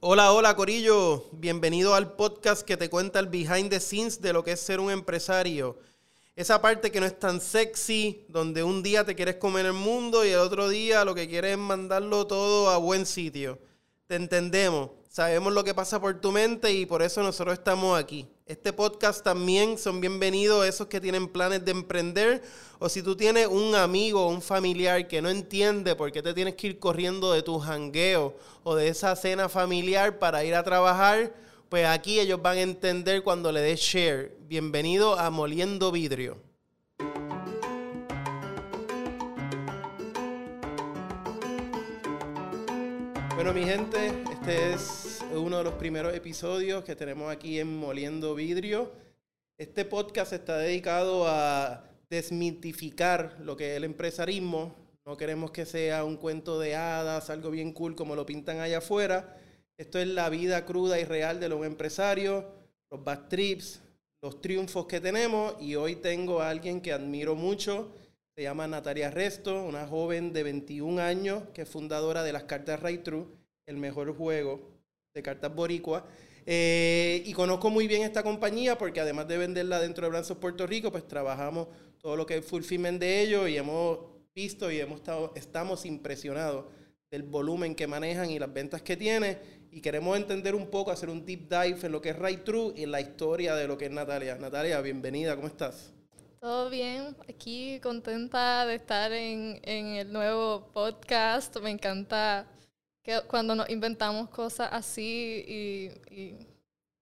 Hola, hola Corillo, bienvenido al podcast que te cuenta el behind the scenes de lo que es ser un empresario. Esa parte que no es tan sexy, donde un día te quieres comer el mundo y el otro día lo que quieres es mandarlo todo a buen sitio. Te entendemos, sabemos lo que pasa por tu mente y por eso nosotros estamos aquí. Este podcast también son bienvenidos esos que tienen planes de emprender o si tú tienes un amigo o un familiar que no entiende por qué te tienes que ir corriendo de tu jangueo o de esa cena familiar para ir a trabajar, pues aquí ellos van a entender cuando le des share. Bienvenido a Moliendo Vidrio. Bueno, mi gente, este es uno de los primeros episodios que tenemos aquí en Moliendo Vidrio. Este podcast está dedicado a desmitificar lo que es el empresarismo. No queremos que sea un cuento de hadas, algo bien cool como lo pintan allá afuera. Esto es la vida cruda y real de los empresarios, los bad trips, los triunfos que tenemos. Y hoy tengo a alguien que admiro mucho. Se llama Natalia Resto, una joven de 21 años que es fundadora de las cartas Ray True, el mejor juego de cartas boricua. Eh, y conozco muy bien esta compañía porque además de venderla dentro de Brazos Puerto Rico, pues trabajamos todo lo que es fulfillment de ellos y hemos visto y hemos estado, estamos impresionados del volumen que manejan y las ventas que tiene y queremos entender un poco, hacer un deep dive en lo que es Right True y en la historia de lo que es Natalia. Natalia, bienvenida, ¿cómo estás? Todo bien, aquí contenta de estar en, en el nuevo podcast. Me encanta que cuando nos inventamos cosas así y,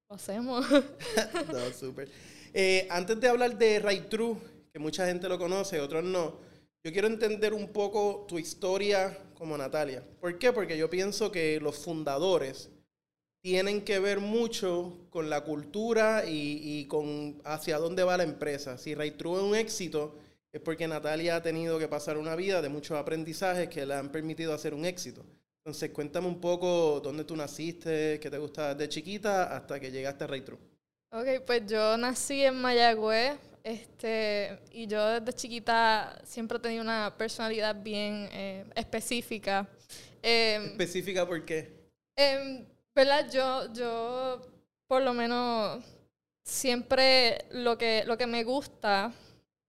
lo hacemos. no, súper. Eh, antes de hablar de Right True, que mucha gente lo conoce, otros no, yo quiero entender un poco tu historia como Natalia. ¿Por qué? Porque yo pienso que los fundadores tienen que ver mucho con la cultura y, con hacia dónde va la empresa. Si Ray True es un éxito, es porque Natalia ha tenido que pasar una vida de muchos aprendizajes que le han permitido hacer un éxito. Entonces, cuéntame un poco dónde tú naciste, qué te gusta de chiquita hasta que llegaste a True. Ok, pues yo nací en Mayagüez, este, y yo desde chiquita siempre he tenido una personalidad bien eh, específica. Em, ¿Específica por qué? Eh, ¿Verdad? Yo, yo, por lo menos, siempre lo que, lo que me gusta,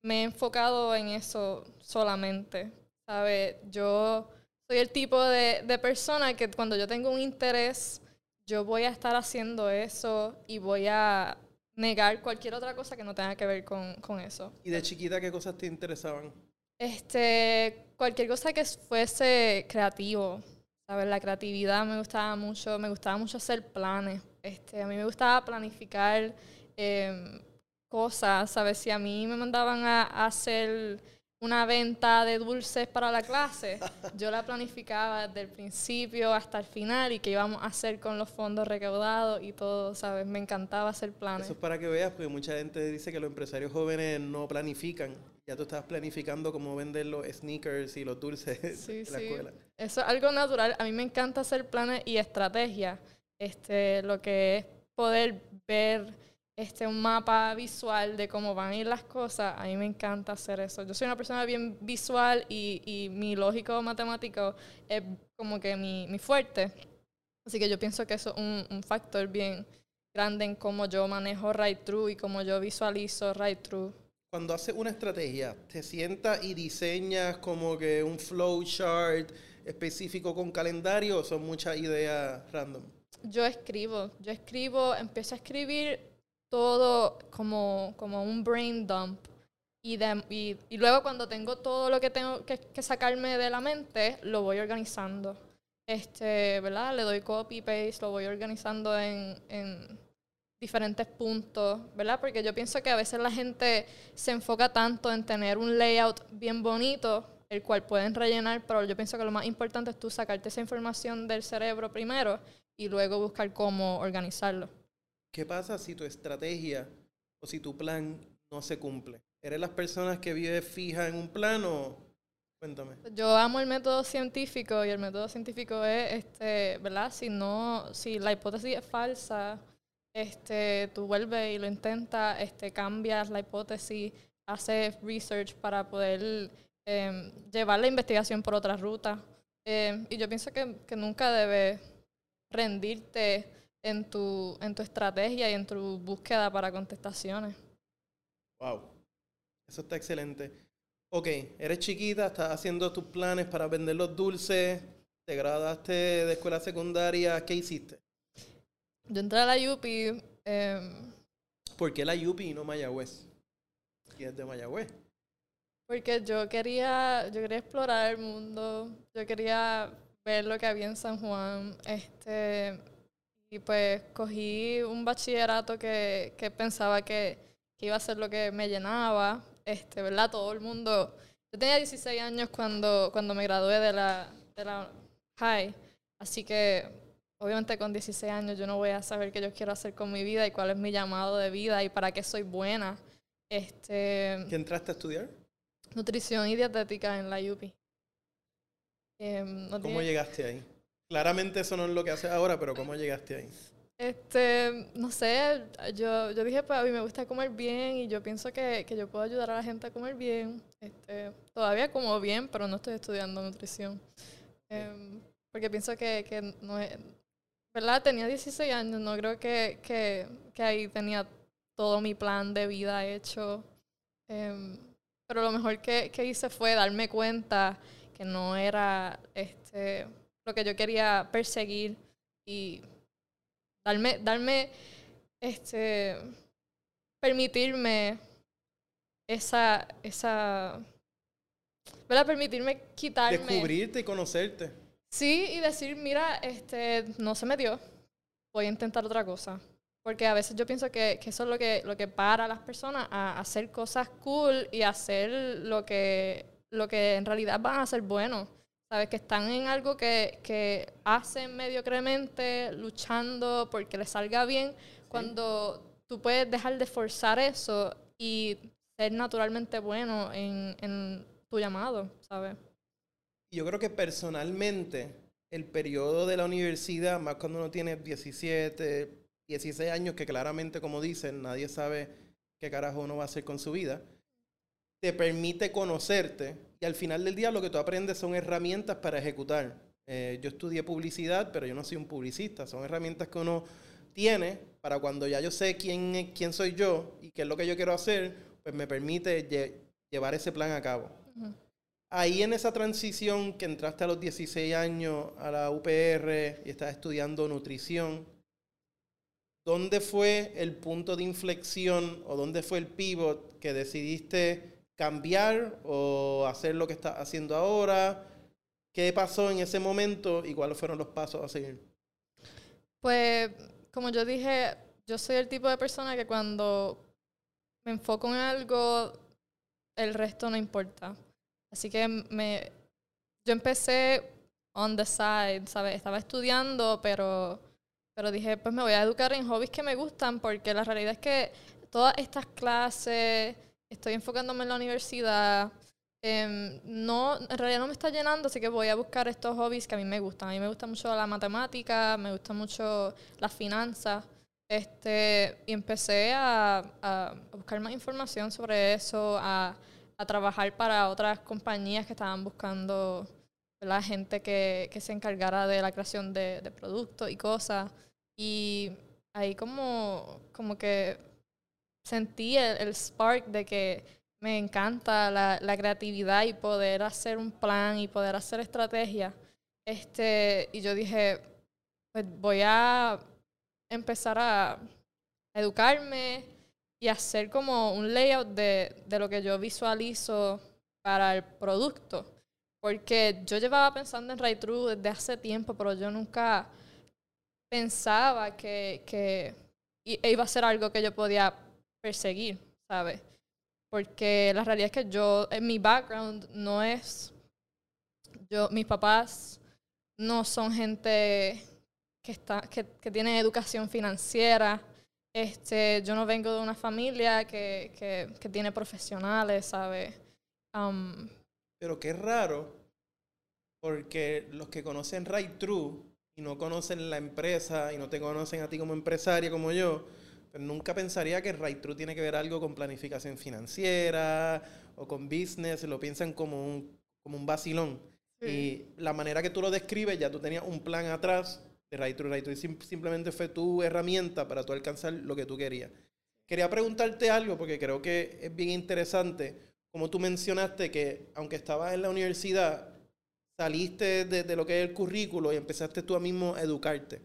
me he enfocado en eso solamente. ¿Sabes? Yo soy el tipo de, de persona que cuando yo tengo un interés, yo voy a estar haciendo eso y voy a negar cualquier otra cosa que no tenga que ver con, con, eso. ¿Y de chiquita qué cosas te interesaban? Este, cualquier cosa que fuese creativo. ¿sabes? La creatividad me gustaba mucho, me gustaba mucho hacer planes. Este, a mí me gustaba planificar em, cosas, ¿sabes? Si a mí me mandaban a, hacer una venta de dulces para la clase, yo la planificaba desde el principio hasta el final y qué íbamos a hacer con los fondos recaudados y todo, ¿sabes? Me encantaba hacer planes. Eso es para que veas, porque mucha gente dice que los empresarios jóvenes no planifican ya tú estabas planificando cómo vender los sneakers y los dulces sí, en la sí. escuela. Eso es algo natural. A mí me encanta hacer planes y estrategias. Este, lo que es poder ver este, un mapa visual de cómo van a ir las cosas, a mí me encanta hacer eso. Yo soy una persona bien visual y, y mi lógico matemático es como que mi, mi, fuerte. Así que yo pienso que eso es un, un factor bien grande en cómo yo manejo right through y cómo yo visualizo right through cuando haces una estrategia, ¿te sientas y diseñas como que un flow chart específico con calendario o son muchas ideas random? Yo escribo, yo escribo, empiezo a escribir todo como, como un brain dump. Y, y, luego cuando tengo todo lo que tengo que, sacarme de la mente, lo voy organizando. Este, ¿verdad? Le doy copy, paste, lo voy organizando en, en diferentes puntos, ¿verdad? Porque yo pienso que a veces la gente se enfoca tanto en tener un layout bien bonito, el cual pueden rellenar, pero yo pienso que lo más importante es tú sacarte esa información del cerebro primero y luego buscar cómo organizarlo. ¿Qué pasa si tu estrategia o si tu plan no se cumple? ¿Eres las personas que vive fija en un plan o cuéntame? Yo amo el método científico y el método científico es este, ¿verdad? Si no si la hipótesis es falsa, este, tú vuelves y lo intentas, este, cambias la hipótesis, haces research para poder em, llevar la investigación por otra ruta. Em, y yo pienso que, que, nunca debe rendirte en tu, en tu estrategia y en tu búsqueda para contestaciones. Wow, eso está excelente. Ok, eres chiquita, estás haciendo tus planes para vender los dulces, te graduaste de escuela secundaria, ¿qué hiciste? Yo entré a la UPI. em, ¿Por qué la UPI y no Mayagüez? ¿Y es de Mayagüez? Porque yo quería, yo quería explorar el mundo, yo quería ver lo que había en San Juan, este, y pues cogí un bachillerato que, que pensaba que, que iba a ser lo que me llenaba, este, ¿verdad? Todo el mundo, yo tenía 16 años cuando, cuando me gradué de la, de la high, así que obviamente con 16 años yo no voy a saber qué yo quiero hacer con mi vida y cuál es mi llamado de vida y para qué soy buena. Este, ¿Qué entraste a estudiar? Nutrición y dietética en la UPI. Em, no ¿Cómo llegaste ahí? Claramente eso no es lo que haces ahora, pero ¿cómo llegaste ahí? Este, no sé, yo, yo dije, pues a mí me gusta comer bien y yo pienso que, que yo puedo ayudar a la gente a comer bien. Este, todavía como bien, pero no estoy estudiando nutrición. Em, porque pienso que, que no es, ¿verdad? Tenía 16 años, no creo que, que, que ahí tenía todo mi plan de vida hecho. Em, pero lo mejor que, que hice fue darme cuenta que no era este, lo que yo quería perseguir y darme, darme, este, permitirme esa, esa, ¿verdad? Permitirme quitarme. Descubrirte y conocerte. Sí, y decir, mira, este, no se me dio, voy a intentar otra cosa. Porque a veces yo pienso que, que eso es lo que, lo que para a las personas a hacer cosas cool y hacer lo que, lo que en realidad van a ser buenos. Sabes, que están en algo que, que hacen mediocremente, luchando porque les salga bien, cuando tú puedes dejar de forzar eso y ser naturalmente bueno en, en tu llamado, ¿sabes? Yo creo que personalmente el periodo de la universidad, más cuando uno tiene 17, 16 años, que claramente, como dicen, nadie sabe qué carajo uno va a hacer con su vida, te permite conocerte y al final del día lo que tú aprendes son herramientas para ejecutar. Eh, yo estudié publicidad, pero yo no soy un publicista, son herramientas que uno tiene para cuando ya yo sé quién, quién soy yo y qué es lo que yo quiero hacer, pues me permite lle- llevar ese plan a cabo. Ujú. Ahí en esa transición que entraste a los 16 años a la UPR y estás estudiando nutrición, ¿dónde fue el punto de inflexión o dónde fue el pivot que decidiste cambiar o hacer lo que estás haciendo ahora? ¿Qué pasó en ese momento y cuáles fueron los pasos a seguir? Pues, como yo dije, yo soy el tipo de persona que cuando me enfoco en algo, el resto no importa. Así que me, yo empecé on the side, ¿sabes? Estaba estudiando, pero, pero dije, pues me voy a educar en hobbies que me gustan, porque la realidad es que todas estas clases, estoy enfocándome en la universidad, em, no, en realidad no me está llenando, así que voy a buscar estos hobbies que a mí me gustan. A mí me gusta mucho la matemática, me gusta mucho las finanzas. Este, y empecé a- a buscar más información sobre eso, a, a trabajar para otras compañías que estaban buscando la gente que, que se encargara de la creación de, de productos y cosas. Y ahí como, como que sentí el, spark de que me encanta la, creatividad y poder hacer un plan y poder hacer estrategia. Este, y yo dije, pues voy a empezar a educarme y hacer como un layout de, de lo que yo visualizo para el producto. Porque yo llevaba pensando en True desde hace tiempo, pero yo nunca pensaba que, que iba a ser algo que yo podía perseguir, ¿sabes? Porque la realidad es que yo, en mi background no es, yo, mis papás no son gente que, está, que, que tiene educación financiera. Este, yo no vengo de una familia que, que, que tiene profesionales, ¿sabes? Um, Pero qué raro, porque los que conocen Right True y no conocen la empresa y no te conocen a ti como empresaria como yo, nunca pensaría que Right True tiene que ver algo con planificación financiera o con business, lo piensan como un, como un vacilón. Y la manera que tú lo describes, ya tú tenías un plan atrás de Raytrue. Raytrue simplemente fue tu herramienta para tú alcanzar lo que tú querías. Quería preguntarte algo porque creo que es bien interesante. Como tú mencionaste que aunque estabas en la universidad, saliste de, lo que es el currículo y empezaste tú a mismo a educarte.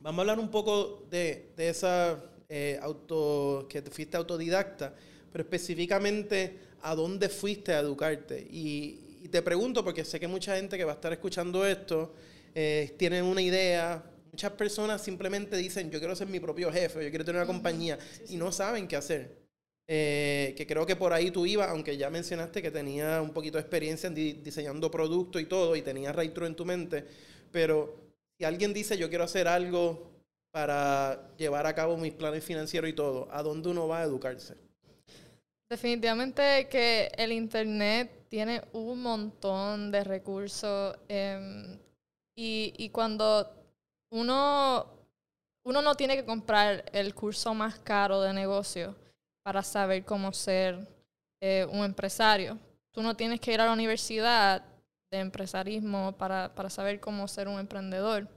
Vamos a hablar un poco de, esa eh, auto, que fuiste autodidacta, pero específicamente a dónde fuiste a educarte. Y, te pregunto, porque sé que mucha gente que va a estar escuchando esto eh, tiene una idea. Muchas personas simplemente dicen, yo quiero ser mi propio jefe, yo quiero tener una compañía, y no saben qué hacer. Eh, que creo que por ahí tú ibas, aunque ya mencionaste que tenía un poquito de experiencia en diseñando productos y todo, y tenías True en tu mente, pero si alguien dice yo quiero hacer algo para llevar a cabo mis planes financieros y todo, ¿a dónde uno va a educarse? Definitivamente que el Internet tiene un montón de recursos em, y, y, cuando uno, uno no tiene que comprar el curso más caro de negocio para saber cómo ser eh, un empresario. Tú no tienes que ir a la universidad de empresarismo para, para saber cómo ser un emprendedor.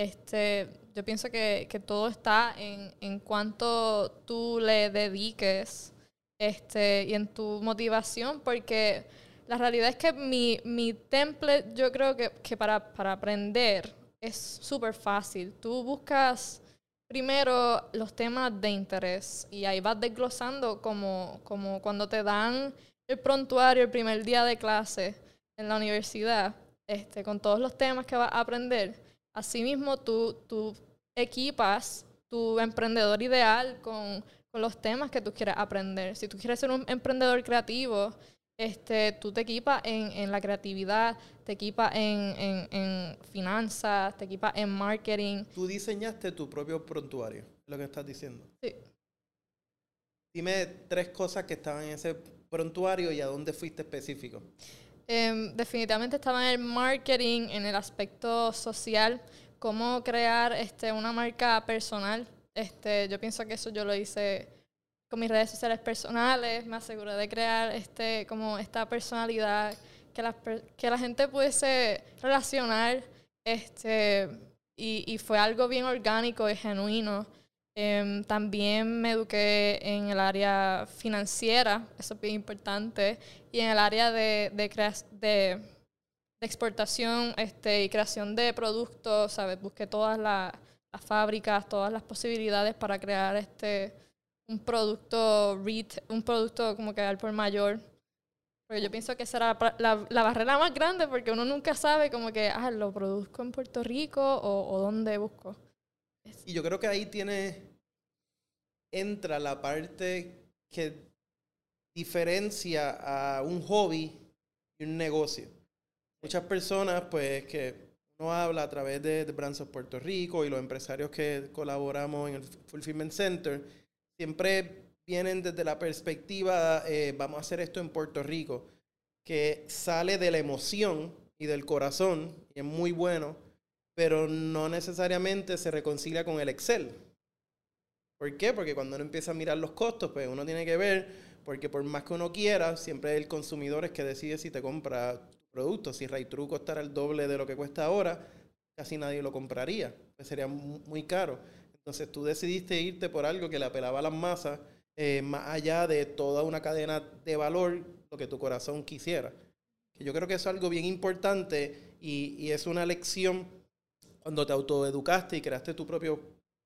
Este, yo pienso que, que todo está en, en cuánto tú le dediques este, y en tu motivación, porque la realidad es que mi, mi template, yo creo que, que para, para aprender es súper fácil. Tú buscas primero los temas de interés y ahí vas desglosando como, como cuando te dan el prontuario el primer día de clase en la universidad, este, con todos los temas que vas a aprender. Asimismo, tú, tú equipas tu emprendedor ideal con con los temas que tú quieras aprender. Si tú quieres ser un emprendedor creativo, este, tú te equipas en, en la creatividad, te equipas en, en, en, finanzas, te equipas en marketing. Tú diseñaste tu propio prontuario, lo que estás diciendo. Sí. Dime tres cosas que estaban en ese prontuario y a dónde fuiste específico. Em, definitivamente estaba en el marketing, en el aspecto social, cómo crear este, una marca personal este, yo pienso que eso yo lo hice con mis redes sociales personales, me aseguré de crear este, como esta personalidad, que la, que la gente pudiese relacionar, este, y, y fue algo bien orgánico y genuino. Em, también me eduqué en el área financiera, eso es bien importante, y en el área de, de, de, de exportación este, y creación de productos, ¿sabes? Busqué todas las las fábricas, todas las posibilidades para crear este un producto un producto como que al por mayor. Porque yo pienso que será la, la, barrera más grande porque uno nunca sabe como que, ah, lo produzco en Puerto Rico o, o dónde busco. Y yo creo que ahí tiene, entra la parte que diferencia a un hobby y un negocio. Muchas personas, pues, que uno habla a través de, de Brands of Puerto Rico y los empresarios que colaboramos en el Fulfillment Center, siempre vienen desde la perspectiva, eh, vamos a hacer esto en Puerto Rico, que sale de la emoción y del corazón, y es muy bueno, pero no necesariamente se reconcilia con el Excel. ¿Por qué? Porque cuando uno empieza a mirar los costos, pues uno tiene que ver, porque por más que uno quiera, siempre el consumidor es que decide si te compra producto. Si True costara el doble de lo que cuesta ahora, casi nadie lo compraría. Pues sería muy caro. Entonces tú decidiste irte por algo que le apelaba a las masas, eh, más allá de toda una cadena de valor, lo que tu corazón quisiera. Yo creo que es algo bien importante y, y es una lección cuando te autoeducaste y creaste tu propio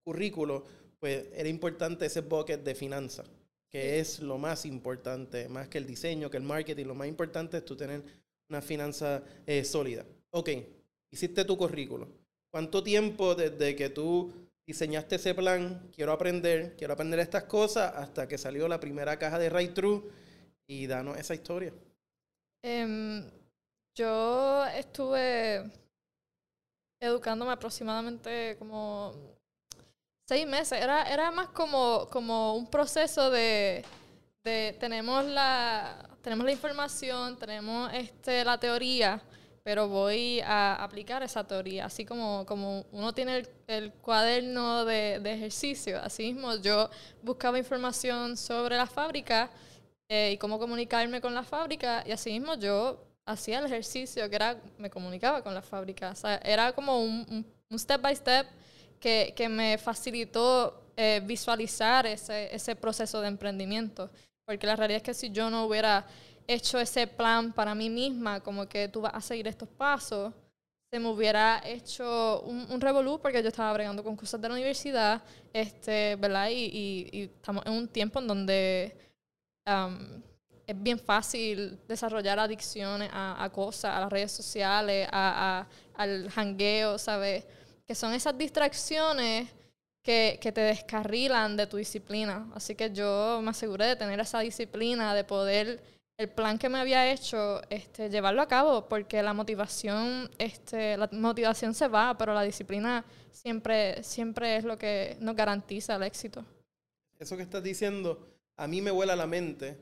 currículo, pues era importante ese bucket de finanzas, que es lo más importante, más que el diseño, que el marketing, lo más importante es tú tener una finanza eh, sólida. Ok, hiciste tu currículo. ¿Cuánto tiempo desde que tú diseñaste ese plan, quiero aprender, quiero aprender estas cosas, hasta que salió la primera caja de Right True? Y danos esa historia. Em, yo estuve educándome aproximadamente como seis meses. Era, era más como, como un proceso de, de tenemos la tenemos la información, tenemos este, la teoría, pero voy a aplicar esa teoría. Así como, como uno tiene el, cuaderno de, de, ejercicio, así mismo yo buscaba información sobre la fábrica eh, y cómo comunicarme con la fábrica, y así mismo yo hacía el ejercicio que era, me comunicaba con la fábrica. O sea, era como un, un step by step que, que me facilitó eh, visualizar ese, ese proceso de emprendimiento. Porque la realidad es que si yo no hubiera hecho ese plan para mí misma, como que tú vas a seguir estos pasos, se me hubiera hecho un, un revolú porque yo estaba bregando con cosas de la universidad, este, ¿verdad? Y, y, y estamos en un tiempo en donde um, es bien fácil desarrollar adicciones a, a cosas, a las redes sociales, a, a, al jangueo, ¿sabes? Que son esas distracciones que, que, te descarrilan de tu disciplina. Así que yo me aseguré de tener esa disciplina, de poder el plan que me había hecho, este, llevarlo a cabo, porque la motivación, este, la motivación se va, pero la disciplina siempre, siempre es lo que nos garantiza el éxito. Eso que estás diciendo, a mí me vuela la mente,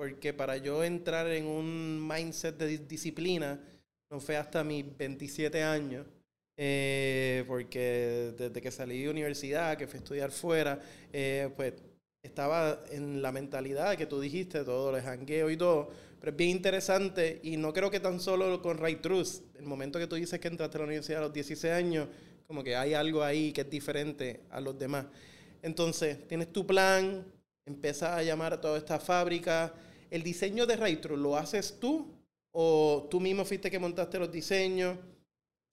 porque para yo entrar en un mindset de disciplina, no fue hasta mis 27 años, eh, porque desde que salí de universidad, que fui a estudiar fuera, eh, pues estaba en la mentalidad que tú dijiste, todo el jangueo y todo, pero es bien interesante y no creo que tan solo con Right Truth, el momento que tú dices que entraste a la universidad a los 16 años, como que hay algo ahí que es diferente a los demás. Entonces, tienes tu plan, empiezas a llamar a toda esta fábrica. ¿El diseño de Truth lo haces tú o tú mismo fuiste que montaste los diseños?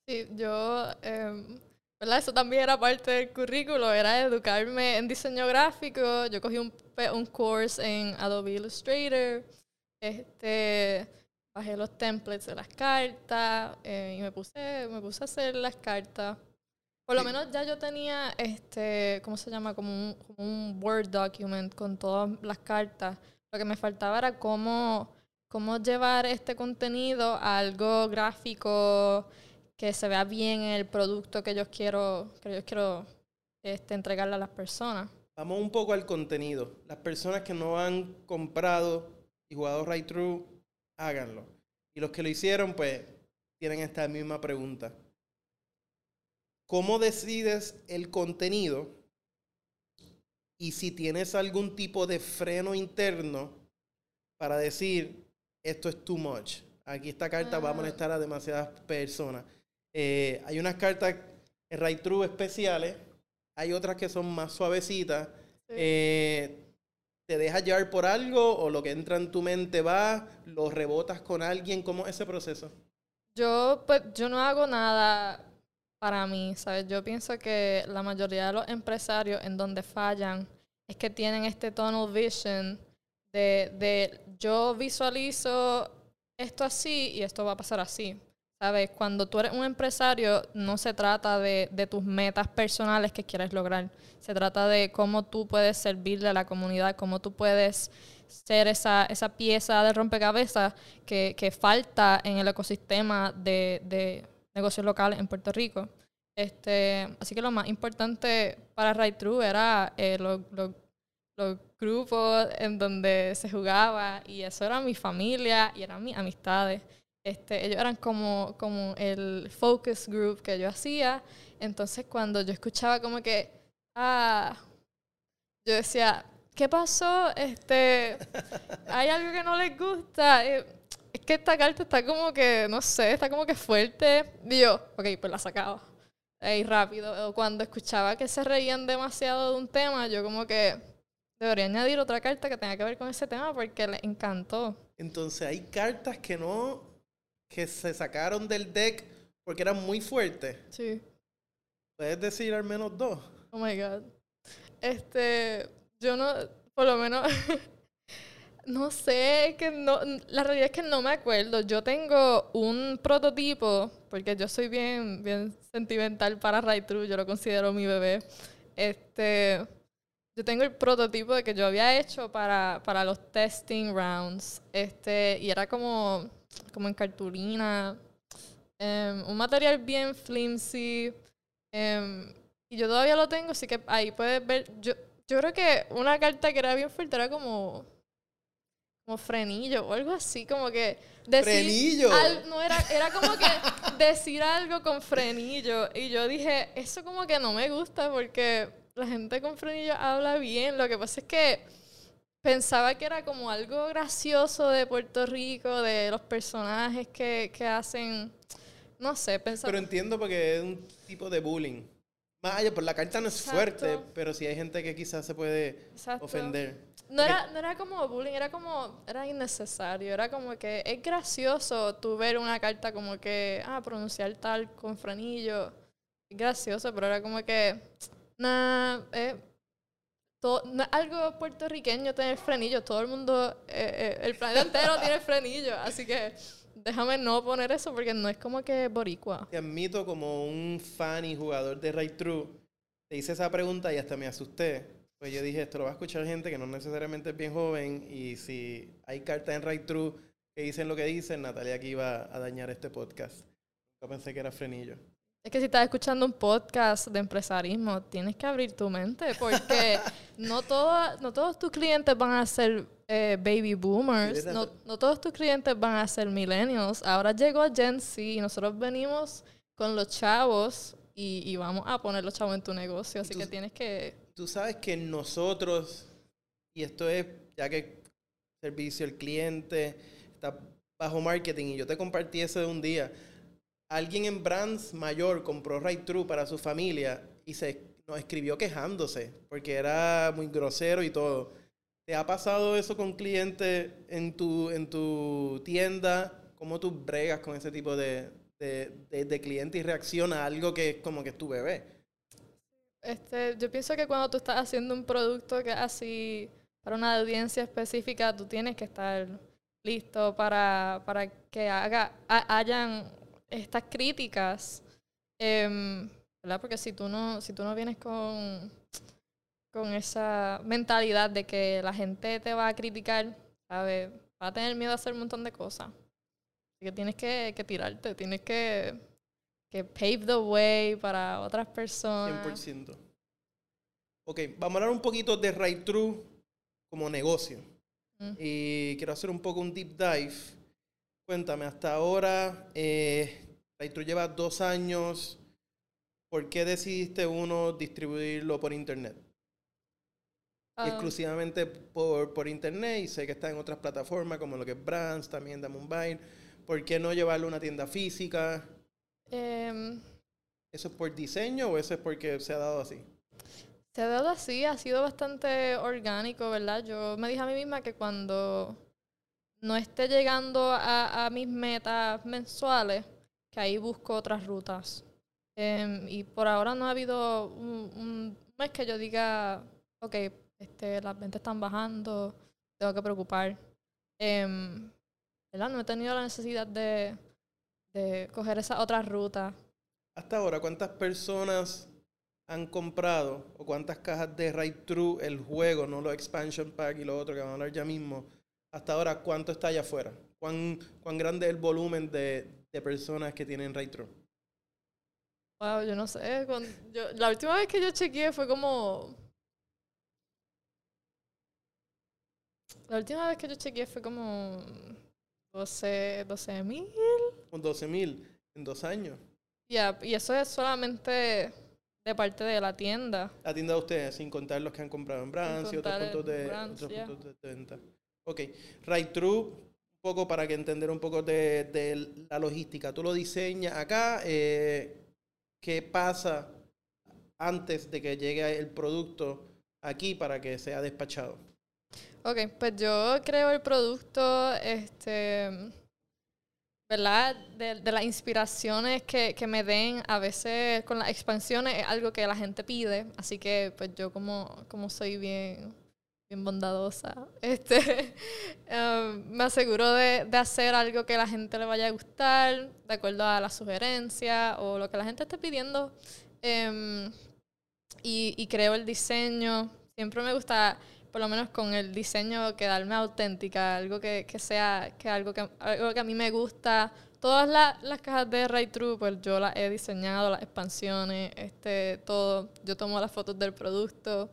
Sí, yo eh, ¿verdad? Eso también era parte del currículo, era educarme en diseño gráfico. Yo cogí un, un course en Adobe Illustrator, este, bajé los templates de las cartas eh, y me puse, me puse a hacer las cartas. Por lo menos ya yo tenía, este, ¿cómo se llama? Como un, como un Word document con todas las cartas. Lo que me faltaba era cómo, cómo llevar este contenido a algo gráfico, que se vea bien el producto que yo quiero, que yo quiero este, entregarle a las personas. Vamos un poco al contenido. Las personas que no han comprado y jugado Right True, háganlo. Y los que lo hicieron, pues, tienen esta misma pregunta. ¿Cómo decides el contenido? Y si tienes algún tipo de freno interno para decir, esto es too much. Aquí esta carta va a molestar a demasiadas personas. Eh, hay unas cartas Right True especiales, hay otras que son más suavecitas. Sí. Eh, ¿Te dejas llevar por algo o lo que entra en tu mente va, lo rebotas con alguien? ¿Cómo es ese proceso? Yo, pues, yo no hago nada para mí, ¿sabes? Yo pienso que la mayoría de los empresarios en donde fallan es que tienen este tunnel vision de, de yo visualizo esto así y esto va a pasar así. ¿Sabes? Cuando tú eres un empresario, no se trata de, de, tus metas personales que quieres lograr. Se trata de cómo tú puedes servirle a la comunidad, cómo tú puedes ser esa, esa pieza de rompecabezas que, que falta en el ecosistema de, de, negocios locales en Puerto Rico. Este, así que lo más importante para Right True era eh, los lo, lo grupos en donde se jugaba y eso era mi familia y eran mis amistades. Este, ellos eran como, como el focus group que yo hacía. Entonces, cuando yo escuchaba como que, ah, yo decía, ¿qué pasó? Este, hay algo que no les gusta. Es que esta carta está como que, no sé, está como que fuerte. Y yo, ok, pues la sacaba. Ahí rápido. O cuando escuchaba que se reían demasiado de un tema, yo como que debería añadir otra carta que tenga que ver con ese tema porque les encantó. Entonces, hay cartas que no que se sacaron del deck porque eran muy fuertes. Sí. ¿Puedes decir al menos dos? Oh my God. Este, yo no, por lo menos, no sé, que no, la realidad es que no me acuerdo. Yo tengo un prototipo, porque yo soy bien, bien sentimental para Right True, yo lo considero mi bebé. Este, yo tengo el prototipo de que yo había hecho para, para los testing rounds. Este, y era como como en cartulina, um, un material bien flimsy. Um, y yo todavía lo tengo, así que ahí puedes ver. Yo, yo creo que una carta que era bien fuerte era como como frenillo o algo así, como que decir frenillo. Al, no era era como que decir algo con frenillo y yo dije, eso como que no me gusta porque la gente con frenillo habla bien, lo que pasa es que pensaba que era como algo gracioso de Puerto Rico, de los personajes que, que hacen, no sé, pensaba... Pero entiendo porque tipo de bullying. Más allá, por la carta no es Exacto. fuerte, pero sí hay gente que quizás se puede Exacto. ofender. No era, no era como bullying, era como, era innecesario, era como que es gracioso tú ver una carta como que, ah, pronunciar tal con frenillo, es gracioso, pero era como que, nah, eh, todo, no es algo puertorriqueño tener frenillo, todo el mundo, eh, eh, el planeta entero tiene frenillo, así que déjame no poner eso porque no es como que boricua. Te admito como un fan y jugador de Right True, te hice esa pregunta y hasta me asusté. Pues yo dije, esto lo va a escuchar gente que no necesariamente es bien joven y si hay cartas en Right True que dicen lo que dicen, Natalia aquí va a dañar este podcast. Yo pensé que era frenillo. Es que si estás escuchando un podcast de empresarismo, tienes que abrir tu mente porque no, todo- no todos tus clientes van a ser eh, baby boomers, no, no todos tus clientes van a ser millennials. Ahora llegó Gen Z y nosotros venimos con los chavos y, y vamos a poner los chavos en tu negocio, así que tienes que... Tú sabes que nosotros, y esto es ya que servicio al cliente está bajo marketing, y yo te compartí eso de un día. Alguien en Brands mayor compró Right True para su familia y se nos escribió quejándose porque era muy grosero y todo. ¿Te ha pasado eso con clientes en tu, en tu tienda? ¿Cómo tú bregas con ese tipo de, de, de, de cliente y reacciona a algo que es como que es tu bebé? Este, yo pienso que cuando tú estás haciendo un producto que así para una audiencia específica, tú tienes que estar listo para, para que haga, ha- hayan estas críticas. em, ¿verdad? Porque si tú no, si tú no vienes con, con esa mentalidad de que la gente te va a criticar, ¿sabes? Va a tener miedo a hacer un montón de cosas. Así que tienes que tirarte, tienes que, que pave the way para otras personas. 100%. Ok, vamos a hablar un poquito de Right True como negocio. Mm. Y quiero hacer un poco un deep dive. Cuéntame, hasta ahora, eh, Right True lleva dos años. ¿Por qué decidiste uno distribuirlo por internet? Ah, Exclusivamente por, por internet y sé que está en otras plataformas como lo que es Brands, también da Mumbai. ¿Por qué no llevarlo a una tienda física? Em, ¿Eso es por diseño o eso es porque se ha dado así? se ha dado así, ha sido bastante orgánico, ¿verdad? Yo me dije a mí misma que cuando no esté llegando a, a mis metas mensuales, que ahí busco otras rutas. Em, y por ahora no ha habido un, un mes que yo diga, ok, este, las ventas están bajando, tengo que preocupar. Em, ¿verdad? No he tenido la necesidad de, de coger esa otra ruta. Hasta ahora, ¿cuántas personas han comprado o cuántas cajas de Right True, el juego, no los expansion pack y lo otro que vamos a hablar ya mismo? Hasta ahora, ¿cuánto está allá afuera? ¿Cuán, cuán grande es el volumen de, de personas que tienen Right True? Wow, yo no sé. yo- la última vez que yo chequeé fue como. La última vez que yo chequeé fue como 12 mil. Con 12 mil en dos años. Ya, y eso es solamente de parte de la tienda. La tienda de ustedes, sin contar los que han comprado en Brands y otros puntos de, Brands, otros puntos de venta. Ok, Right True, un poco para que entender un poco de, de la logística. Tú lo diseñas acá, eh, ¿qué pasa antes de que llegue el producto aquí para que sea despachado? Ok, pues yo creo el producto, este, ¿verdad? De, de las inspiraciones que, que me den, a veces con las expansiones es algo que la gente pide, así que pues yo como, como soy bien, bien bondadosa, este, um, me aseguro de, de hacer algo que la gente le vaya a gustar, de acuerdo a la sugerencia o lo que la gente esté pidiendo. Em, y, y creo el diseño. Siempre me gusta, por lo menos con el diseño, quedarme auténtica, algo que, que sea, que algo que, algo que a mí me gusta. Todas la- las cajas de Right True, pues yo las he diseñado, las expansiones, este, todo. Yo tomo las fotos del producto.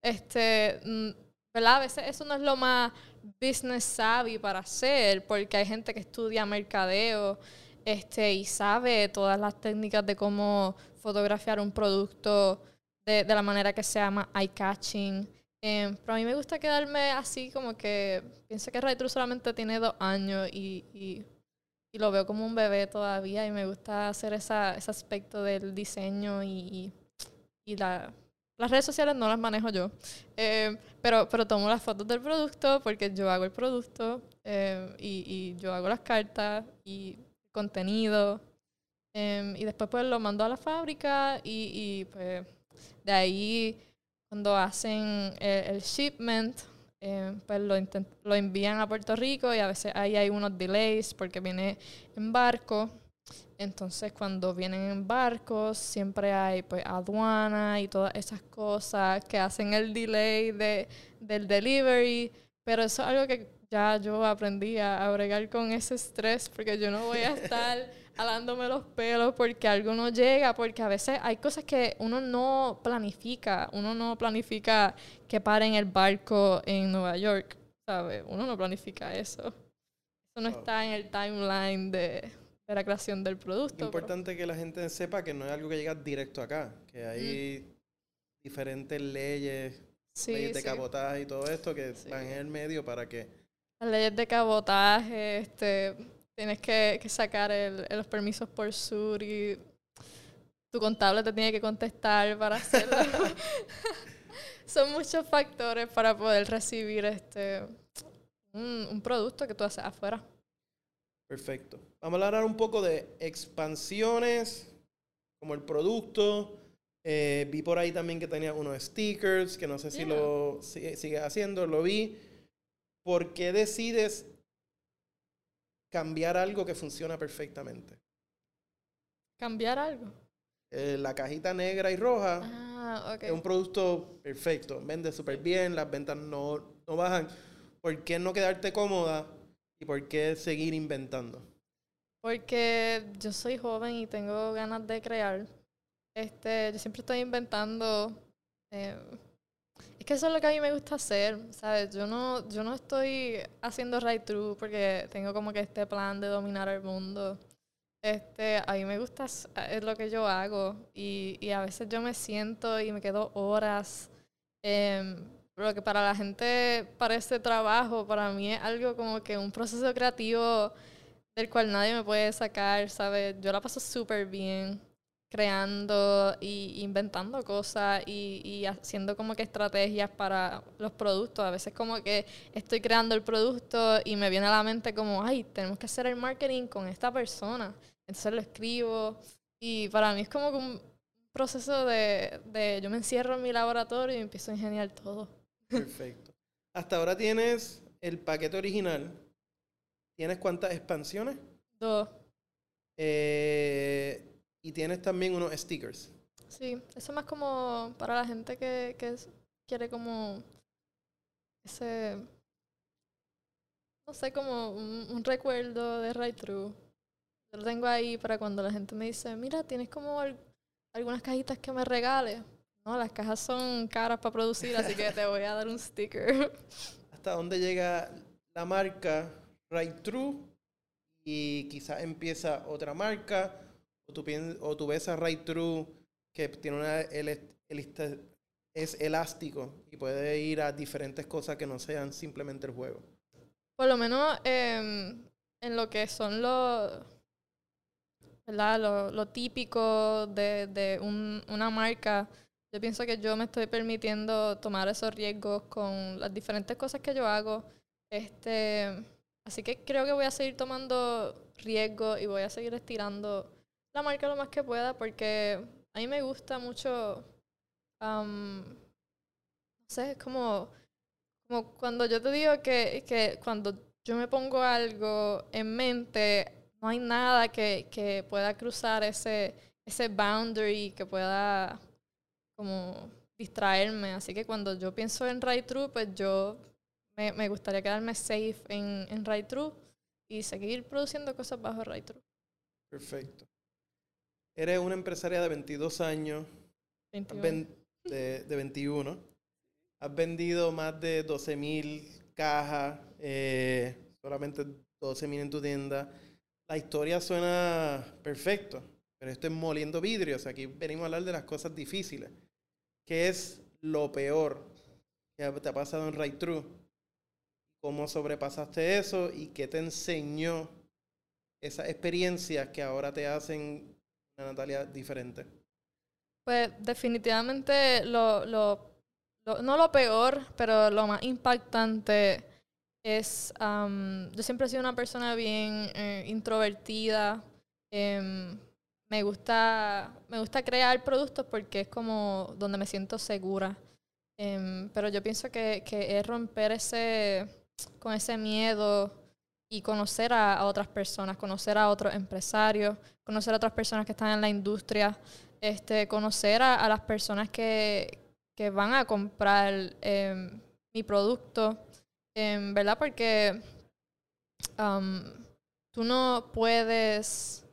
Este, mm, ¿verdad? A veces eso no es lo más business savvy para hacer, porque hay gente que estudia mercadeo este, y sabe todas las técnicas de cómo fotografiar un producto de, de la manera que sea más eye-catching. Em, pero a mí me gusta quedarme así como que pienso que Retro solamente tiene dos años y, y y lo veo como un bebé todavía y me gusta hacer esa, ese aspecto del diseño y, y la, las redes sociales no las manejo yo, eh, pero, pero tomo las fotos del producto porque yo hago el producto eh, y, yo hago las cartas y contenido. Eh, y después pues lo mando a la fábrica y, y pues de ahí cuando hacen el, shipment, pues lo, lo envían a Puerto Rico y a veces ahí hay unos delays porque viene en barco. Entonces, cuando vienen en barcos, siempre hay pues aduana y todas esas cosas que hacen el delay de, del delivery. Pero eso es algo que ya yo aprendí a, bregar con ese estrés porque yo no voy a estar alándome los pelos porque algo no llega, porque a veces hay cosas que uno no planifica. Uno no planifica que paren el barco en Nueva York, ¿sabes? Uno no planifica eso. Eso no está en el timeline de, la creación del producto. Es importante que la gente sepa que no es algo que llega directo acá, que hay diferentes leyes, leyes de cabotaje y todo esto que van en el medio para que... Las leyes de cabotaje, este, tienes que, sacar los permisos por sur y tu contable te tiene que contestar para hacerlo. Son muchos factores para poder recibir este un, un producto que tú haces afuera. Perfecto. Vamos a hablar un poco de expansiones, como el producto. Eh, vi por ahí también que tenía unos stickers, que no sé si lo sigue, haciendo, lo vi. ¿Por qué decides cambiar algo que funciona perfectamente? ¿Cambiar algo? Eh, la cajita negra y roja ah, es un producto perfecto, vende súper bien, las ventas no, no bajan. ¿Por qué no quedarte cómoda ¿Y por qué seguir inventando? Porque yo soy joven y tengo ganas de crear. Este, yo siempre estoy inventando. Eh, es que eso es lo que a mí me gusta hacer, ¿sabes? Yo no, yo no estoy haciendo right through porque tengo como que este plan de dominar el mundo. Este, a mí me gusta, es lo que yo hago y, y a veces yo me siento y me quedo horas eh, lo que para la gente parece trabajo, para mí es algo como que un proceso creativo del cual nadie me puede sacar, ¿sabes? Yo la paso súper bien creando y inventando cosas y, y, haciendo como que estrategias para los productos. A veces como que estoy creando el producto y me viene a la mente como, ay, tenemos que hacer el marketing con esta persona. Entonces lo escribo y para mí es como un proceso de, de yo me encierro en mi laboratorio y empiezo a ingeniar todo. Perfecto. Hasta ahora tienes el paquete original. ¿Tienes cuántas expansiones? Dos. Eh, y tienes también unos stickers. Sí, eso es más como para la gente que, que quiere como ese, no sé, como un, recuerdo de Right True. Yo lo tengo ahí para cuando la gente me dice, mira, tienes como algunas cajitas que me regales. No, las cajas son caras para producir, así que te voy a dar un sticker. ¿Hasta dónde llega la marca Right True? Y quizás empieza otra marca, o tú, o tú ves a Right True que tiene una es elástico y puede ir a diferentes cosas que no sean simplemente el juego. Por lo menos em, en lo que son los lo, lo, típico de, de un, una marca, yo pienso que yo me estoy permitiendo tomar esos riesgos con las diferentes cosas que yo hago. Este, así que creo que voy a seguir tomando riesgos y voy a seguir estirando la marca lo más que pueda porque a mí me gusta mucho, no sé, como, como cuando yo te digo que, que cuando yo me pongo algo en mente, no hay nada que, que pueda cruzar ese, ese boundary, que pueda como distraerme. Así que cuando yo pienso en Right True, pues yo me, me gustaría quedarme safe en, en Right True y seguir produciendo cosas bajo Right True. Perfecto. Eres una empresaria de 22 años. 21. De, de, 21. Has vendido más de 12 mil cajas, eh, solamente 12 mil en tu tienda. La historia suena perfecto, pero esto es moliendo vidrios. Aquí venimos a hablar de las cosas difíciles. ¿Qué es lo peor que te ha pasado en Right True? ¿Cómo sobrepasaste eso y qué te enseñó esas experiencias que ahora te hacen Natalia diferente? Pues definitivamente lo, lo, no lo peor, pero lo más impactante es, yo siempre he sido una persona bien eh, introvertida. Em, me gusta, me gusta crear productos porque es como donde me siento segura. Em, pero yo pienso que, que, es romper ese, con ese miedo y conocer a, otras personas, conocer a otros empresarios, conocer a otras personas que están en la industria, este, conocer a, las personas que, que, van a comprar em, mi producto, em, ¿verdad? Porque tú no puedes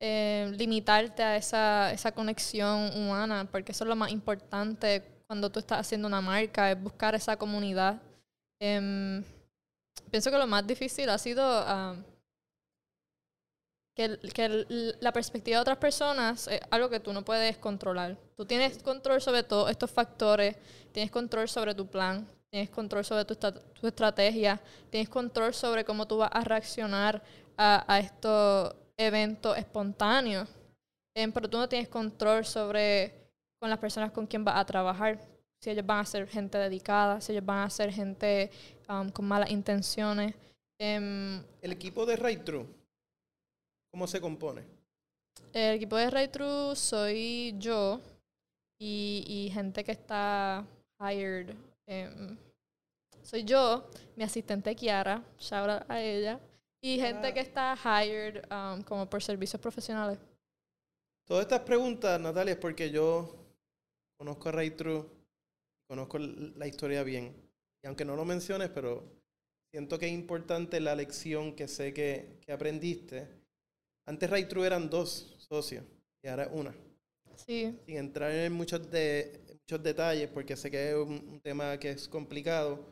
limitarte a esa, esa conexión humana, porque eso es lo más importante cuando tú estás haciendo una marca, es buscar esa comunidad. Em, pienso que lo más difícil ha sido ah, que, que, la perspectiva de otras personas es algo que tú no puedes controlar. Tú tienes control sobre todos estos factores, tienes control sobre tu plan, tienes control sobre tu, tu estrategia, tienes control sobre cómo tú vas a reaccionar a, a estos eventos espontáneos. Em, pero tú no tienes control sobre con las personas con quien vas a trabajar. Si ellos van a ser gente dedicada, si ellos van a ser gente um, con malas intenciones. Em, ¿El equipo de Right True, cómo se compone? El equipo de Right True soy yo y, y gente que está hired. Em, soy yo, mi asistente Kiara, shout a ella, y gente que está hired um, como por servicios profesionales. Todas estas preguntas, Natalia, es porque yo conozco a True, conozco la historia bien. Y aunque no lo menciones, pero siento que es importante la lección que sé que, que aprendiste. Antes Ray True eran dos socios y ahora una. Sí. Sin entrar en muchos, de, muchos detalles, porque sé que es un, tema que es complicado.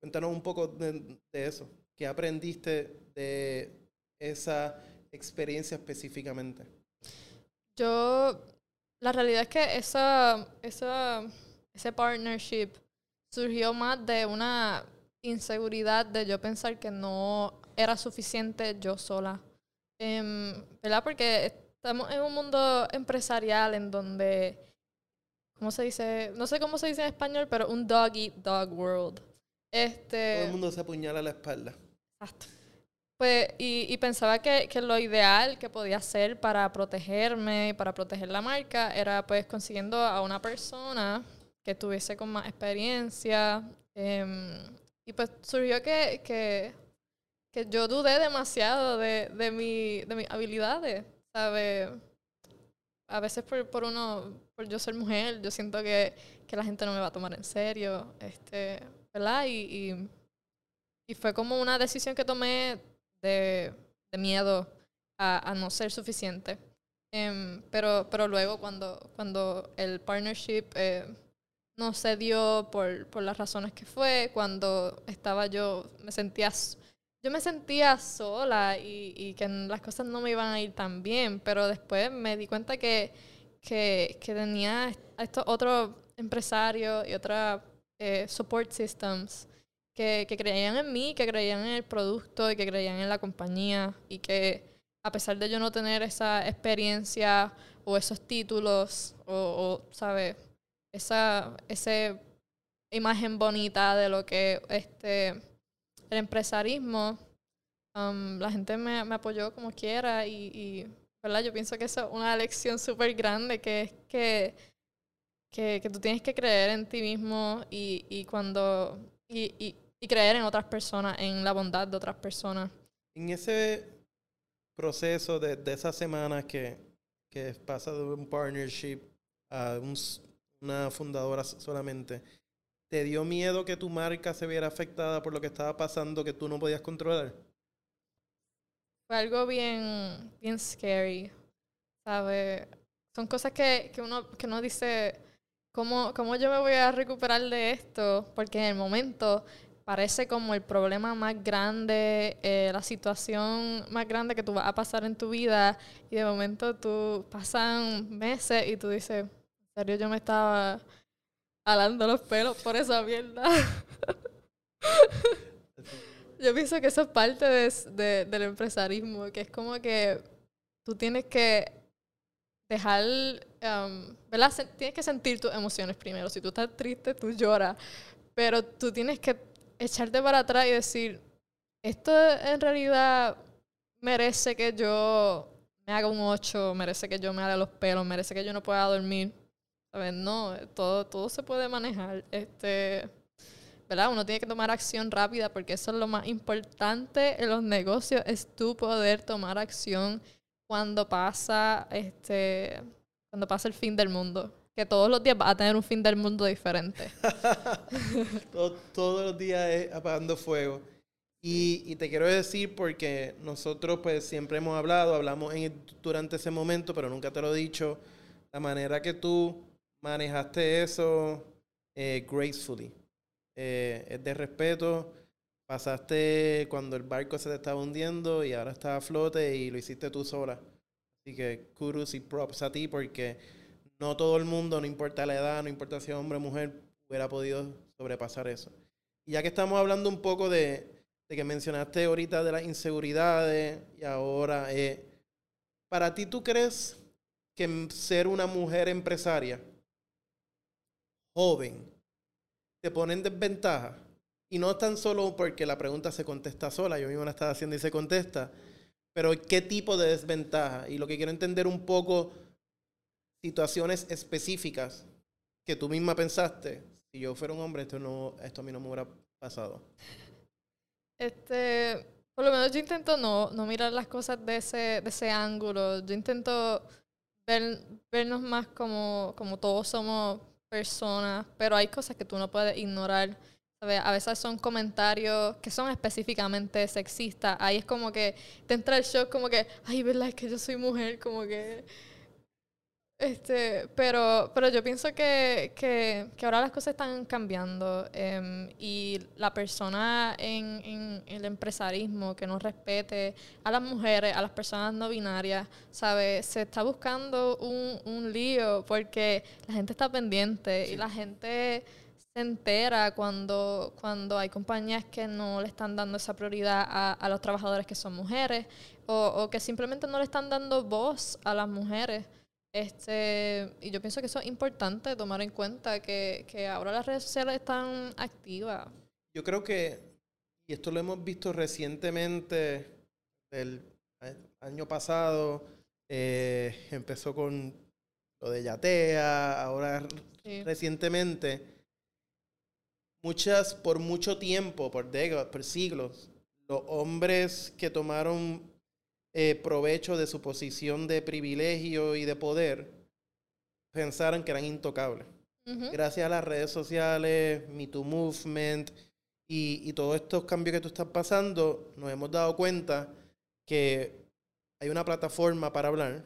Cuéntanos un poco de, de eso. ¿Qué aprendiste de esa experiencia específicamente? Yo la realidad es que esa, esa, ese partnership surgió más de una inseguridad de yo pensar que no era suficiente yo sola. Em, ¿Verdad? Porque estamos en un mundo empresarial en donde, ¿cómo se dice? No sé cómo se dice en español, pero un dog eat dog world. Este, Todo el mundo se apuñala la espalda. Exacto. Pues, y, pensaba que, lo ideal que podía hacer para protegerme, para proteger la marca, era pues consiguiendo a una persona que tuviese con más experiencia. Em, y pues surgió que, que, yo dudé demasiado de, de, mi, de mis habilidades, ¿sabes? A veces por, por uno, por yo ser mujer, yo siento que, que la gente no me va a tomar en serio, este, ¿verdad? Y, y, y fue como una decisión que tomé de, miedo a, no ser suficiente. Em, pero, pero luego cuando, cuando el partnership eh, no se dio por, por las razones que fue, cuando estaba yo, me sentía, yo me sentía sola y, y que las cosas no me iban a ir tan bien, pero después me di cuenta que, que, que tenía estos otros empresarios y otros eh, support systems que, que creían en mí, que creían en el producto y que creían en la compañía y que a pesar de yo no tener esa experiencia o esos títulos o, o ¿sabes? Esa, esa imagen bonita de lo que este el empresarismo, um, la gente me, me, apoyó como quiera y, y, ¿verdad? Yo pienso que eso es una lección súper grande, que es que, que, que, tú tienes que creer en ti mismo y, y cuando y, y, y creer en otras personas, en la bondad de otras personas. En ese proceso de, de esas semanas que, que pasa de un partnership a una fundadora solamente, ¿te dio miedo que tu marca se viera afectada por lo que estaba pasando que tú no podías controlar? Fue algo bien, bien scary, ¿sabes? Son cosas que, que, uno, que uno dice, ¿cómo, ¿cómo yo me voy a recuperar de esto? Porque en el momento parece como el problema más grande, eh, la situación más grande que tú vas a pasar en tu vida y de momento tú pasan meses y tú dices, serio yo me estaba alando los pelos por esa mierda. Yo pienso que eso es parte de, del empresarismo, que es como que tú tienes que dejar, um, ¿verdad? Tienes que sentir tus emociones primero. Si tú estás triste, tú lloras, pero tú tienes que echarte para atrás y decir, esto en realidad merece que yo me haga un 8, merece que yo me haga los pelos, merece que yo no pueda dormir. ¿Sabes? No, todo, todo se puede manejar. Este, ¿verdad? Uno tiene que tomar acción rápida porque eso es lo más importante en los negocios, es tú poder tomar acción cuando pasa, este, cuando pasa el fin del mundo. Que todos los días vas a tener un fin del mundo diferente. todos los días es apagando fuego. Y, y, te quiero decir porque nosotros pues siempre hemos hablado, hablamos en, durante ese momento, pero nunca te lo he dicho, la manera que tú manejaste eso eh, gracefully. Eh, es de respeto. Pasaste cuando el barco se te estaba hundiendo y ahora está a flote y lo hiciste tú sola. Así que kudos y props a ti porque no todo el mundo, no importa la edad, no importa si es hombre o mujer, hubiera podido sobrepasar eso. Y ya que estamos hablando un poco de, que mencionaste ahorita de las inseguridades y ahora, eh, ¿para ti tú crees que ser una mujer empresaria joven te pone en desventaja? Y no tan solo porque la pregunta se contesta sola, yo mismo la estaba haciendo y se contesta, pero qué tipo de desventaja. Y lo que quiero entender un poco, situaciones específicas que tú misma pensaste, si yo fuera un hombre, esto, no, esto a mí no me hubiera pasado. Este, por lo menos yo intento no, no mirar las cosas de ese, de ese ángulo. Yo intento ver, vernos más como, como todos somos personas, pero hay cosas que tú no puedes ignorar. A veces son comentarios que son específicamente sexistas. Ahí es como que te entra el shock como que, ay, ¿verdad? Es que yo soy mujer, como que este, pero, pero yo pienso que, que, que ahora las cosas están cambiando em, y la persona en, en, el empresarismo que no respete a las mujeres, a las personas no binarias, ¿sabe? Se está buscando un, un lío porque la gente está pendiente y la gente se entera cuando, cuando hay compañías que no le están dando esa prioridad a, a los trabajadores que son mujeres o, o que simplemente no le están dando voz a las mujeres. Este, y yo pienso que eso es importante tomar en cuenta que, que ahora las redes sociales están activas. Yo creo que, y esto lo hemos visto recientemente, el año pasado, eh, empezó con lo de Yatea, ahora recientemente, muchas, por mucho tiempo, por décadas, por siglos, los hombres que tomaron eh, provecho de su posición de privilegio y de poder, pensaron que eran intocables. Gracias a las redes sociales, Me Too Movement y, y todos estos cambios que tú estás pasando, nos hemos dado cuenta que hay una plataforma para hablar.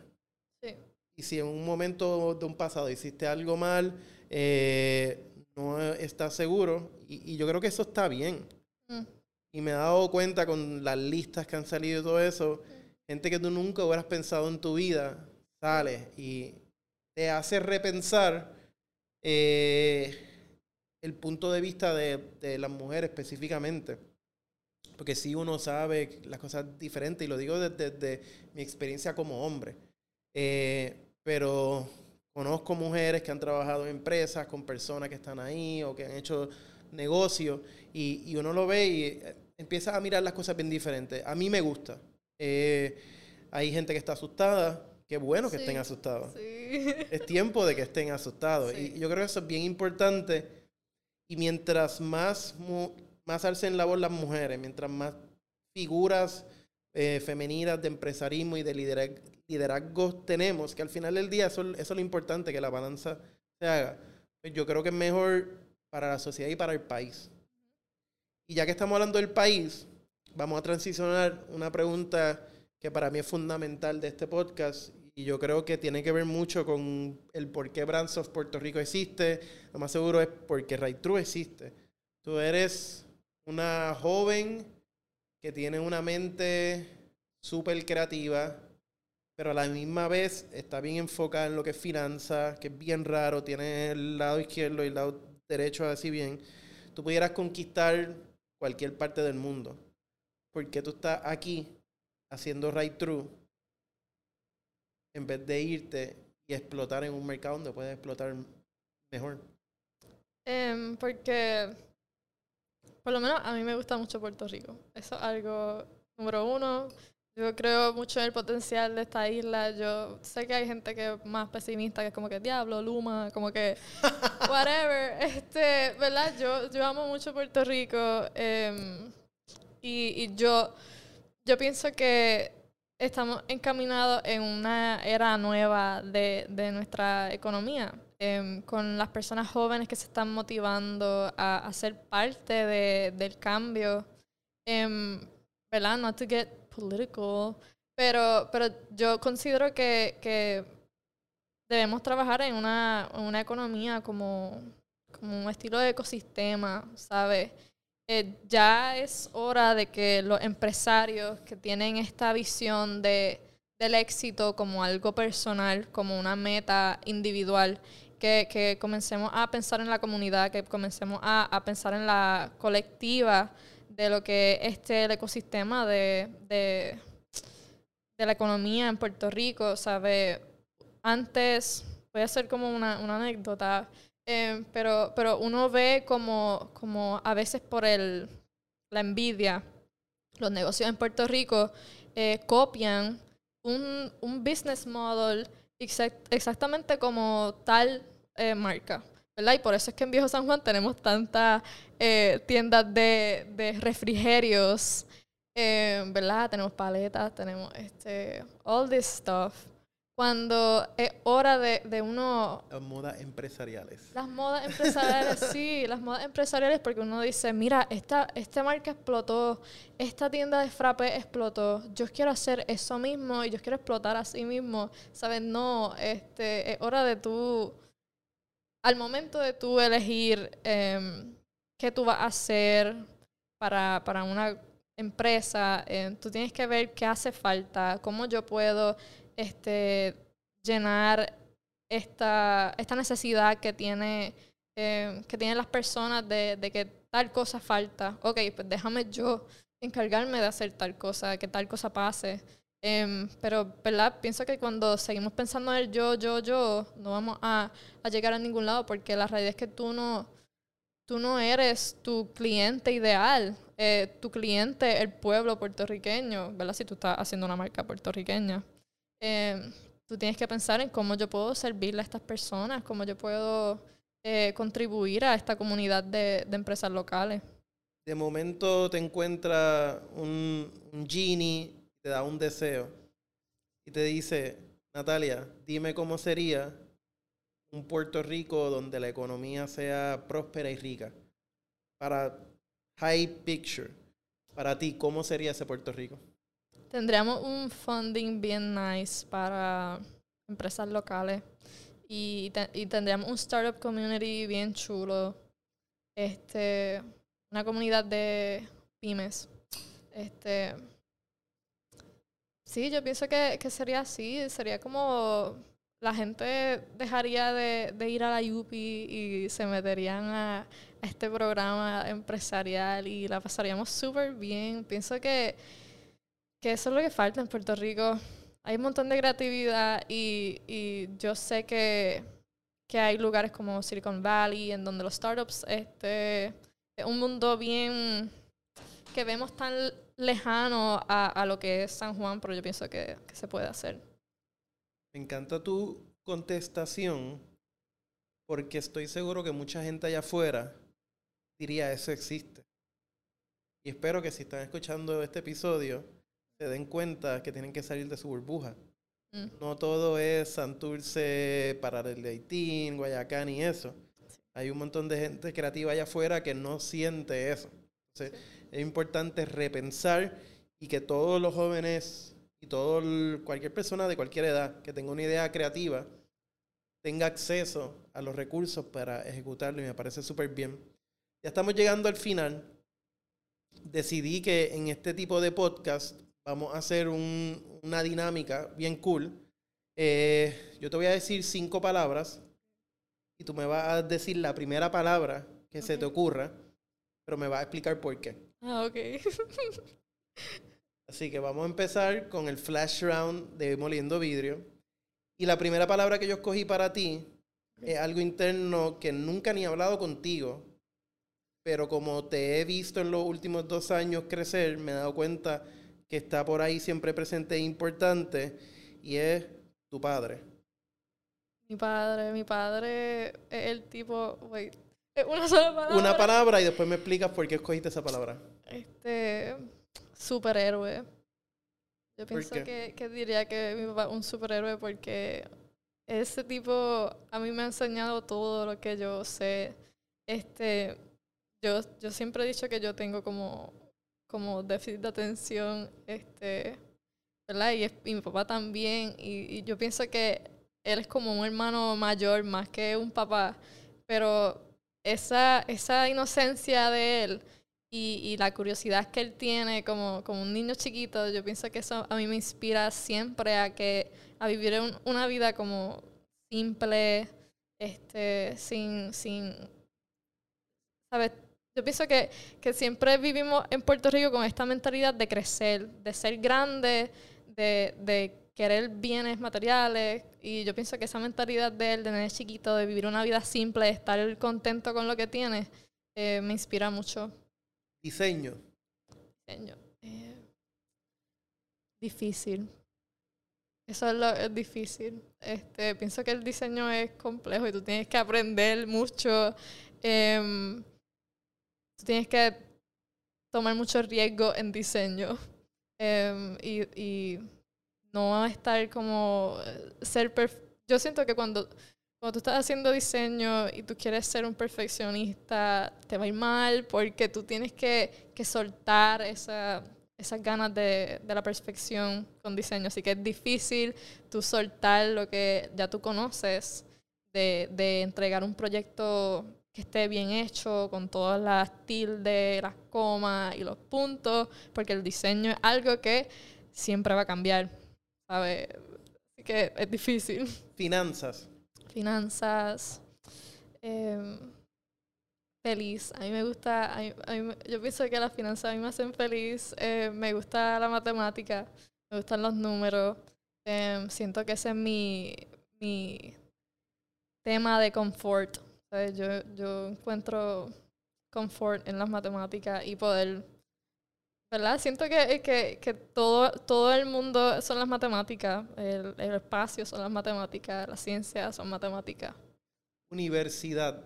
Y si en un momento de un pasado hiciste algo mal, eh, no estás seguro. Y, yo creo que eso está bien. Mm. Y me he dado cuenta con las listas que han salido y todo eso, gente que tú nunca hubieras pensado en tu vida, sale y te hace repensar eh, el punto de vista de, de las mujeres específicamente. Porque si uno sabe las cosas diferentes, y lo digo desde, mi experiencia como hombre. Eh, pero conozco mujeres que han trabajado en empresas con personas que están ahí o que han hecho negocios y, y uno lo ve y eh, empieza a mirar las cosas bien diferentes. A mí me gusta. Eh, hay gente que está asustada. Qué bueno que estén asustados. Es tiempo de que estén asustados. Y yo creo que eso es bien importante. Y mientras más, más alcen la voz las mujeres, mientras más figuras eh, femeninas de empresarismo y de liderazgo, tenemos, que al final del día eso, eso, es lo importante, que la balanza se haga. Pues yo creo que es mejor para la sociedad y para el país. Y ya que estamos hablando del país, vamos a transicionar una pregunta que para mí es fundamental de este podcast y yo creo que tiene que ver mucho con el por qué Brands of Puerto Rico existe. Lo más seguro es porque Right True existe. Tú eres una joven que tiene una mente súper creativa, pero a la misma vez está bien enfocada en lo que es finanzas, que es bien raro, tiene el lado izquierdo y el lado derecho así bien. Tú pudieras conquistar cualquier parte del mundo. Por qué tú estás aquí haciendo right through en vez de irte y explotar en un mercado donde puedes explotar mejor. Em, porque, por lo menos a mí me gusta mucho Puerto Rico. Eso es algo número uno. Yo creo mucho en el potencial de esta isla. Yo sé que hay gente que es más pesimista, que es como que diablo, Luma, como que whatever. Este, ¿verdad? Yo, yo amo mucho Puerto Rico. Em, y, y yo, yo pienso que estamos encaminados en una era nueva de, de nuestra economía, em, con las personas jóvenes que se están motivando a, a ser parte de, del cambio. Um, ¿Verdad? Not to get political, pero, pero yo considero que, que debemos trabajar en una, una economía como, como un estilo de ecosistema, ¿sabes? Eh, ya es hora de que los empresarios que tienen esta visión de, del éxito como algo personal, como una meta individual, que, que comencemos a pensar en la comunidad, que comencemos a, a, pensar en la colectiva de lo que es este, el ecosistema de, de, de la economía en Puerto Rico, ¿sabe? Antes, voy a hacer como una, una anécdota, eh, pero, pero uno ve como, como a veces por el, la envidia, los negocios en Puerto Rico eh, copian un, un, business model exact, exactamente como tal eh, marca. ¿verdad? Y por eso es que en Viejo San Juan tenemos tantas eh, tiendas de, de refrigerios, eh, ¿verdad? Tenemos paletas, tenemos este, all this stuff cuando es hora de, de, uno... Las modas empresariales. Las modas empresariales, sí, las modas empresariales porque uno dice, mira, esta, esta marca explotó, esta tienda de frappe explotó, yo quiero hacer eso mismo y yo quiero explotar así mismo, ¿sabes? No, este, es hora de tú, al momento de tú elegir eh, qué tú vas a hacer para, para una empresa, eh, tú tienes que ver qué hace falta, cómo yo puedo este, llenar esta, esta necesidad que tiene eh, que tienen las personas de, que tal cosa falta. Ok, pues déjame yo encargarme de hacer tal cosa, que tal cosa pase. Eh, pero, ¿verdad? Pienso que cuando seguimos pensando en el yo, yo, yo, no vamos a, a, llegar a ningún lado porque la realidad es que tú no, tú no eres tu cliente ideal. Eh, tu cliente, el pueblo puertorriqueño, ¿verdad? Si tú estás haciendo una marca puertorriqueña eh, tú tienes que pensar en cómo yo puedo servirle a estas personas, cómo yo puedo eh, contribuir a esta comunidad de, de, empresas locales. De momento te encuentra un, un genie, te da un deseo y te dice, Natalia, dime cómo sería un Puerto Rico donde la economía sea próspera y rica. Para high picture, para ti, ¿cómo sería ese Puerto Rico? Tendríamos un funding bien nice para empresas locales y, y tendríamos un startup community bien chulo. Este, una comunidad de pymes. Este, sí, yo pienso que, que sería así. Sería como la gente dejaría de, de ir a la UPI y se meterían a, a este programa empresarial y la pasaríamos súper bien. Pienso que que eso es lo que falta en Puerto Rico. Hay un montón de creatividad y, y yo sé que, que, hay lugares como Silicon Valley en donde los startups, este, es un mundo bien que vemos tan lejano a, a, lo que es San Juan, pero yo pienso que, que se puede hacer. Me encanta tu contestación porque estoy seguro que mucha gente allá afuera diría eso existe. Y espero que si están escuchando este episodio, se den cuenta que tienen que salir de su burbuja. Mm. No todo es Santurce, Parar el Haití, Guayacán y eso. Sí. Hay un montón de gente creativa allá afuera que no siente eso. Entonces, sí. es importante repensar y que todos los jóvenes y todo el, cualquier persona de cualquier edad que tenga una idea creativa tenga acceso a los recursos para ejecutarlo y me parece súper bien. Ya estamos llegando al final. Decidí que en este tipo de podcast vamos a hacer un, una dinámica bien cool. Eh, yo te voy a decir cinco palabras y tú me vas a decir la primera palabra que okay. se te ocurra, pero me vas a explicar por qué. Ah, ok. Así que vamos a empezar con el flash round de Moliendo Vidrio. Y la primera palabra que yo escogí para ti es algo interno que nunca ni he hablado contigo, pero como te he visto en los últimos dos años crecer, me he dado cuenta que está por ahí siempre presente e importante, y es tu padre. Mi padre, mi padre es el tipo, wait, es una sola palabra. Una palabra y después me explicas por qué escogiste esa palabra. Este, superhéroe. Yo ¿Por pienso que, que diría que mi papá es un superhéroe porque ese tipo a mí me ha enseñado todo lo que yo sé. Este, yo, yo siempre he dicho que yo tengo como, como déficit de atención, este, ¿verdad? Y, es- y mi papá también. Y, yo pienso que él es como un hermano mayor más que un papá. Pero esa, esa inocencia de él y, y la curiosidad que él tiene como, como un niño chiquito, yo pienso que eso a mí me inspira siempre a que a vivir un- una vida como simple, este, sin, sin, ¿sabes? Yo pienso que, que siempre vivimos en Puerto Rico con esta mentalidad de crecer, de ser grande, de, de querer bienes materiales. Y yo pienso que esa mentalidad de él, de nene chiquito, de vivir una vida simple, de estar contento con lo que tiene, eh, me inspira mucho. Diseño. Diseño. Eh, difícil. Eso es lo es difícil. Este, pienso que el diseño es complejo y tú tienes que aprender mucho. em, tú tienes que tomar mucho riesgo en diseño. em, y, y no estar como eh, ser Yo siento que cuando, cuando tú estás haciendo diseño y tú quieres ser un perfeccionista, te va a ir mal porque tú tienes que, que soltar esa, esas ganas de, de la perfección con diseño. Así que es difícil tú soltar lo que ya tú conoces, de, de entregar un proyecto que esté bien hecho, con todas las tildes, las comas y los puntos, porque el diseño es algo que siempre va a cambiar, ¿sabes? Así que es difícil Finanzas. finanzas, em, feliz. A mí me gusta, a mí- a mí yo pienso que las finanzas a mí me hacen feliz. eh, me gusta la matemática, me gustan los números. em, siento que ese es mi, mi tema de confort. ¿Sabes? Yo, yo encuentro confort en las matemáticas y poder, ¿verdad? Siento que, que, que todo, todo el mundo son las matemáticas, el, el espacio son las matemáticas, la ciencia son matemáticas. Universidad.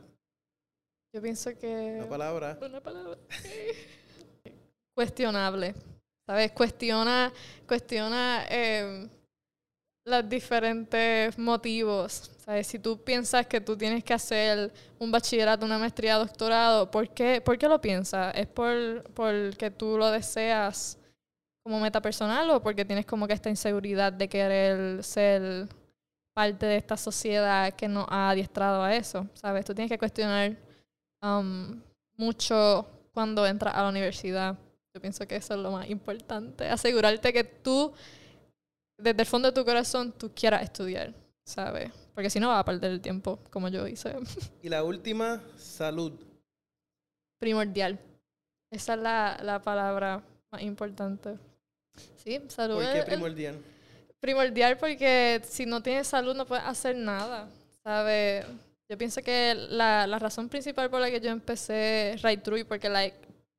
Yo pienso que... La palabra. Una palabra. Cuestionable. ¿Sabes? Cuestiona, cuestiona eh, los diferentes motivos. ¿Sabes? Si tú piensas que tú tienes que hacer un bachillerato, una maestría, doctorado, ¿por qué, ¿por qué lo piensas? ¿Es por porque tú lo deseas como meta personal o porque tienes como que esta inseguridad de querer ser parte de esta sociedad que nos ha adiestrado a eso? ¿Sabes? Tú tienes que cuestionar um, mucho cuando entras a la universidad. Yo pienso que eso es lo más importante. Asegurarte que tú, desde el fondo de tu corazón, tú quieras estudiar, ¿sabes? Porque si no vas a perder el tiempo, como yo hice. Y la última, salud. Primordial. Esa es la, la palabra más importante. Sí, salud. ¿Por qué el- primordial? primordial porque si no tienes salud no puedes hacer nada, ¿sabes? Yo pienso que la, la razón principal por la que yo empecé Right True y porque, like,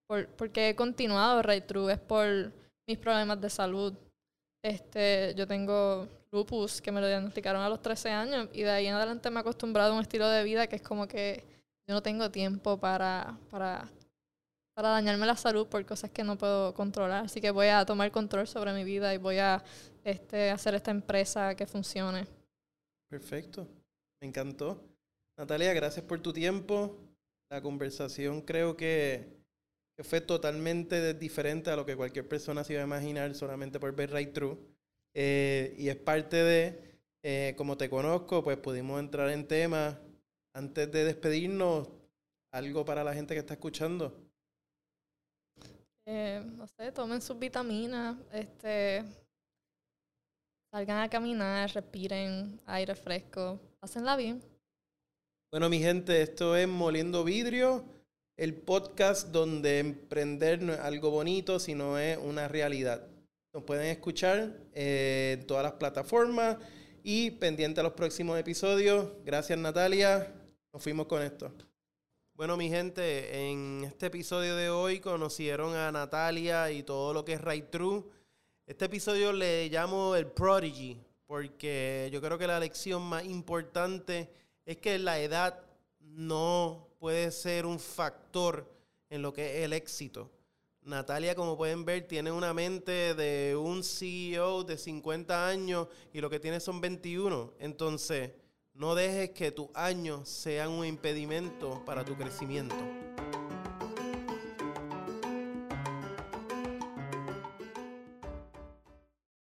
por, porque he continuado Right True es por mis problemas de salud. Este, yo tengo lupus que me lo diagnosticaron a los 13 años y de ahí en adelante me he acostumbrado a un estilo de vida que es como que yo no tengo tiempo para, para, para dañarme la salud por cosas que no puedo controlar. Así que voy a tomar control sobre mi vida y voy a este, hacer esta empresa que funcione. Perfecto. Me encantó. Natalia, gracias por tu tiempo. La conversación creo que, que fue totalmente diferente a lo que cualquier persona se iba a imaginar solamente por ver Right True. Eh, y es parte de, eh, como te conozco, pues pudimos entrar en temas. Antes de despedirnos, algo para la gente que está escuchando. Eh, no sé, tomen sus vitaminas, este, salgan a caminar, respiren aire fresco, pásenla bien. Bueno, mi gente, esto es Moliendo Vidrio. El podcast donde emprender no es algo bonito, sino es una realidad. Nos pueden escuchar eh, en todas las plataformas y pendiente a los próximos episodios. Gracias Natalia. Nos fuimos con esto. Bueno, mi gente, en este episodio de hoy conocieron a Natalia y todo lo que es Right True. Este episodio le llamo el Prodigy, porque yo creo que la lección más importante es que la edad no puede ser un factor en lo que es el éxito. Natalia, como pueden ver, tiene una mente de un CEO de 50 años y lo que tiene son 21. Entonces, no dejes que tus años sean un impedimento para tu crecimiento.